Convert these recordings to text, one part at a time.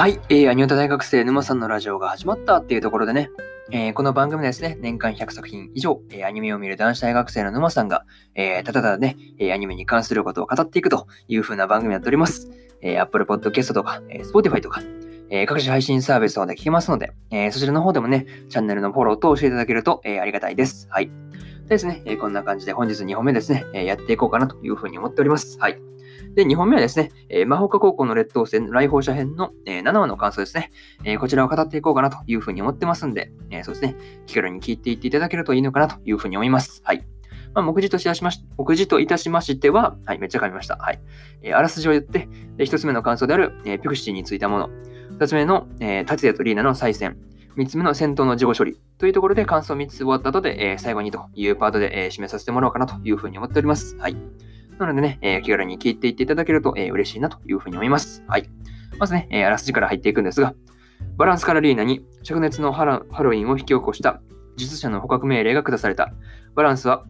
はい、えー、アニオタ大学生沼さんのラジオが始まったっていうところでね、えー、この番組ですね、年間100作品以上、えー、アニメを見る男子大学生の沼さんが、えー、ただただね、えアニメに関することを語っていくという風な番組になっております。え Apple Podcast とか、え Spotify とか、え各種配信サービスとかで聞けますので、えそちらの方でもね、チャンネルのフォローと教えていただけると、えありがたいです。はい。でですね、えこんな感じで本日2本目ですね、えやっていこうかなという風に思っております。はい。で、2本目はですね、えー、魔法科高校の劣等生来訪者編の、えー、7話の感想ですね、えー、こちらを語っていこうかなというふうに思ってますんで、えそうですね、気軽に聞いていっていただけるといいのかなというふうに思います。はい。まあ、目次としまし、目次といたしましては、はい、めっちゃ噛みました。はい。えあらすじを言って、で、1つ目の感想である、えピクシーについたもの、2つ目の、え達也とリーナの再戦、3つ目の戦闘の事後処理というところで感想3つ終わった後で、え最後にというパートで、え締めさせてもらおうかなというふうに思っております。はい。なのでね、えー、気軽に聞いていっていただけると、えー、嬉しいなというふうに思います。はい。まずね、えー、あらすじから入っていくんですが、バランスカラリーナに灼熱のハロウィンを引き起こした術者の捕獲命令が下された。バランスは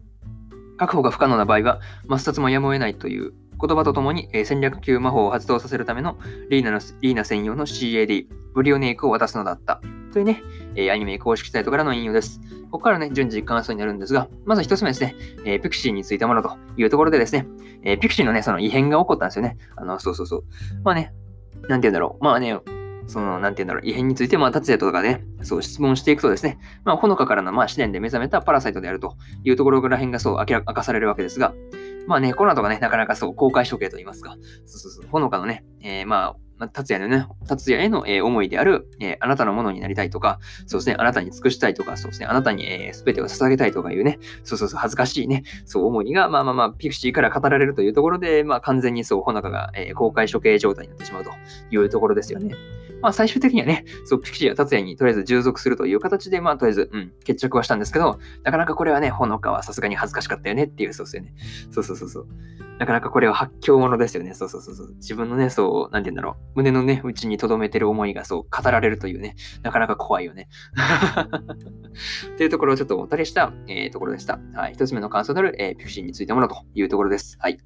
確保が不可能な場合は抹殺もやむを得ないという言葉とともに、えー、戦略級魔法を発動させるためのリーナのリーナ専用の CAD、ブリオネイクを渡すのだった。というね、えー、アニメ公式サイトからの引用です。ここからね、順次感想になるんですが、まず一つ目ですね、えー、ピクシーについたものというところでですね、えー、ピクシーのね、その異変が起こったんですよね。あの、そうそうそう。まあね、なんて言うんだろう。まあね、その、なんて言うんだろう、異変について、まあ、達也とかね、そう質問していくとですね、まあ、ほのかからの、まあ、試練で目覚めたパラサイトであるというところら辺がそう明らかされるわけですが、まあね、コロナとかね、なかなかそう、公開処刑と言いますか、そうそうそう、ほのかのね、えー、まあ、達也のね、達也への、えー、思いである、えー、あなたのものになりたいとか、そうですね、あなたに尽くしたいとか、そうですね、あなたに、えー、全てを捧げたいとかいうね、そうそうそう、恥ずかしいね、そう思いが、まあまあまあ、ピクシーから語られるというところで、まあ完全にそう、ほのかが、えー、公開処刑状態になってしまうというところですよね。まあ最終的にはね、そう、ピクシーや達也にとりあえず従属するという形で、まあとりあえず、うん、決着はしたんですけど、なかなかこれはね、ほのかはさすがに恥ずかしかったよねっていう、そうですよね。そうそうそうそう。なかなかこれは発狂者ですよね。そうそうそうそう。自分のね、そう、なんて言うんだろう。胸のね、内に留めてる思いがそう、語られるというね、なかなか怖いよね。っていうところをちょっとおたりした、えー、ところでした。はい。一つ目の感想である、えー、ピクシーについてものというところです。はい。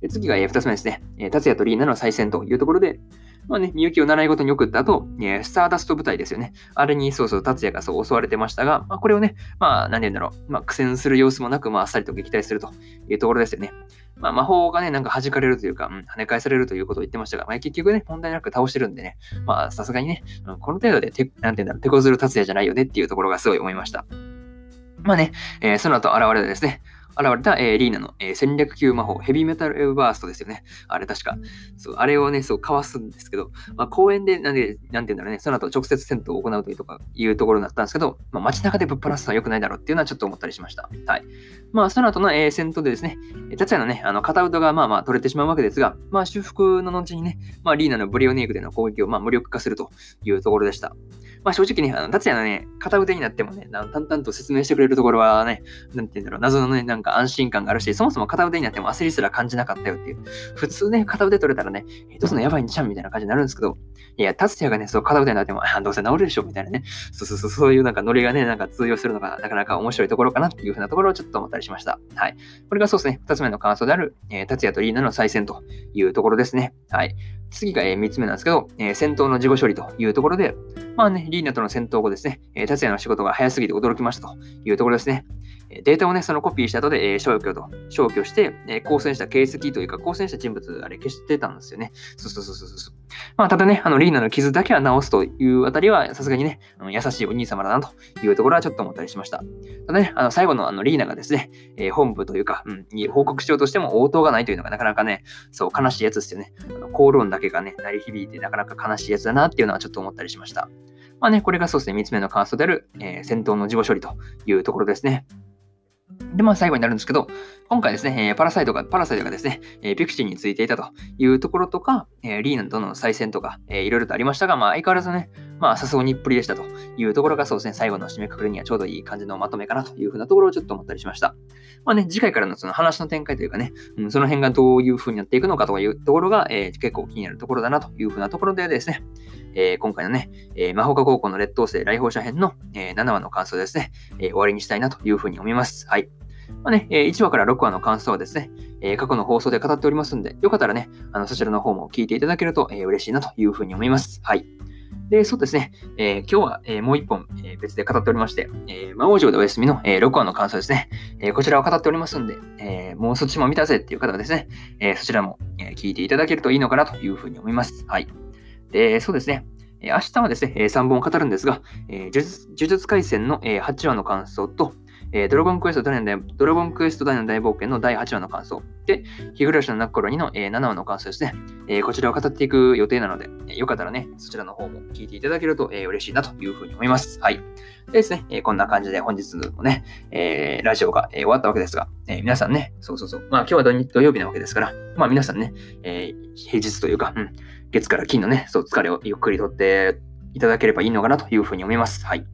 で次が、えー、二つ目ですね。えー、達也とリーナの再戦というところで、まあね、みゆきを習い事に送った後、えスターダスト部隊ですよね。あれにそうそう達也がそう襲われてましたが、まあ、これをね、まあ、何て言うんだろう、まあ、苦戦する様子もなく、まあ、あっさりと撃退するというところですよね。まあ、魔法がね、なんか弾かれるというか、うん、跳ね返されるということを言ってましたが、まあ、結局ね、問題なく倒してるんでね、まあ、さすがにね、うん、この程度でて、なんて言うんだろう、手こずる達也じゃないよねっていうところがすごい思いました。まあね、えー、その後現れてですね、現れた、えー、リーナの、えー、戦略級魔法、ヘビーメタルバーストですよね。あれ確か。そう、あれをね、そう、かわすんですけど、まあ、公園で、なんで、なんて言うんだろうね、その後直接戦闘を行うというとか、いうところになったんですけど、まあ、街中でぶっ放すのは良くないだろうっていうのはちょっと思ったりしました。はい。まあ、その後の、えー、戦闘でですね、達也のね、あの、片腕がまあまあ取れてしまうわけですが、まあ、修復の後にね、まあ、リーナのブリオネークでの攻撃をまあ無力化するというところでした。まあ正直ね、あの、達也のね、片腕になってもね、淡々と説明してくれるところはね、なんて言うんだろう、謎のね、なんか安心感があるし、そもそも片腕になっても焦りすら感じなかったよっていう。普通ね、片腕取れたらね、えどうすんのやばいんちゃんみたいな感じになるんですけど、いや、達也がね、そう、片腕になっても、あ、どうせ治るでしょみたいなね。そうそうそう、そういうなんかノリがね、なんか通用するのがなかなか面白いところかなっていうふうなところをちょっと思ったりしました。はい。これがそうですね、二つ目の感想である、えー、達也とリーナの再戦というところですね。はい。次が、えー、3つ目なんですけど、えー、戦闘の事後処理というところで、まあね、リーナとの戦闘後ですね、えー、達也の仕事が早すぎて驚きましたというところですね。データをね、そのコピーした後で、えー、消去と、消去して、えー、交戦した形跡というか、交戦した人物、あれ消してたんですよね。そうそうそうそうそう。まあ、ただね、あの、リーナの傷だけは治すというあたりは、さすがにね、あの優しいお兄様だなというところはちょっと思ったりしました。ただね、あの、最後のあの、リーナがですね、えー、本部というか、うん、に報告しようとしても応答がないというのがなかなかね、そう、悲しいやつですよね。あのコール音だけがね、鳴り響いてなかなか悲しいやつだなっていうのはちょっと思ったりしました。まあね、これがそうですね、3つ目のカーストである、えー、戦闘の事後処理というところですね。で、まあ最後になるんですけど、今回ですね、えー、パラサイトが、パラサイトがですね、えー、ピクシーについていたというところとか、えー、リーナとの再戦とか、えー、いろいろとありましたが、まあ相変わらずね、まあさすがにっぷりでしたというところがそうですね、最後の締めくくりにはちょうどいい感じのまとめかなというふうなところをちょっと思ったりしました。まあね、次回からのその話の展開というかね、うん、その辺がどういうふうになっていくのかというところが、えー、結構気になるところだなというふうなところでですね、えー、今回のね、えー、魔法科高校の劣等生来訪者編の、えー、7話の感想ですね、えー、終わりにしたいなというふうに思います。はい。まあね、1話から6話の感想はですね、え過去の放送で語っておりますんで、よかったらね、あのそちらの方も聞いていただけるとえ嬉しいなというふうに思います。はい。で、そうですね、えー、今日は、えー、もう一本、え別で語っておりまして、え魔王城でお休みの、え6話の感想ですね、えこちらを語っておりますんで、えもうそっちも見たぜっていう方はですね、えそちらも、え聞いていただけるといいのかなというふうに思います。はい。で、そうですね、明日はですね、3本語るんですが、呪術廻戦の8話の感想と、えー、ドラゴンクエスト大のドラゴンクエスト大の大冒険の第8話の感想。で、日暮らしの泣く頃にの、えー、7話の感想ですね。えー、こちらを語っていく予定なので、えー、よかったらね、そちらの方も聞いていただけると、えー、嬉しいなというふうに思います。はい。でですね、えー、こんな感じで本日もね、えー、ラジオが、えー、終わったわけですが、えー、皆さんね、そうそうそう、まあ今日は土曜日なわけですから、まあ皆さんね、えー、平日というか、うん、月から金のね、そう、疲れをゆっくりとっていただければいいのかなというふうに思います。はい。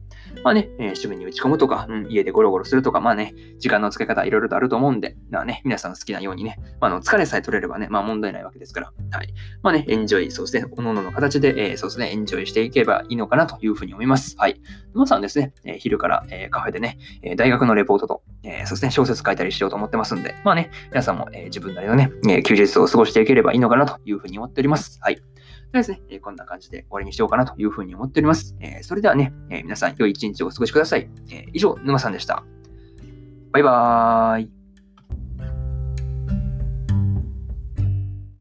まあね、えー、趣味に打ち込むとか、うん、家でゴロゴロするとか、まあね、時間の使い方いろいろとあると思うんで、まあね、皆さん好きなようにね、まあ、の疲れさえ取れればね、まあ問題ないわけですから、はい。まあね、エンジョイ、そうですね、おののの形で、えー、そうですね、エンジョイしていけばいいのかなというふうに思います。はい。皆さんですね、えー、昼から、え、カフェでね、え大学のレポートと、えそうですね、小説書いたりしようと思ってますんで、まあね、皆さんも、え自分なりのね、え休日を過ごしていければいいのかなというふうに思っております。はい。でですね、えこんな感じで終わりにしようかなというふうに思っております。えそれではね、え皆さん良い一日をお過ごしください。え以上、沼さんでした。バイバーイ。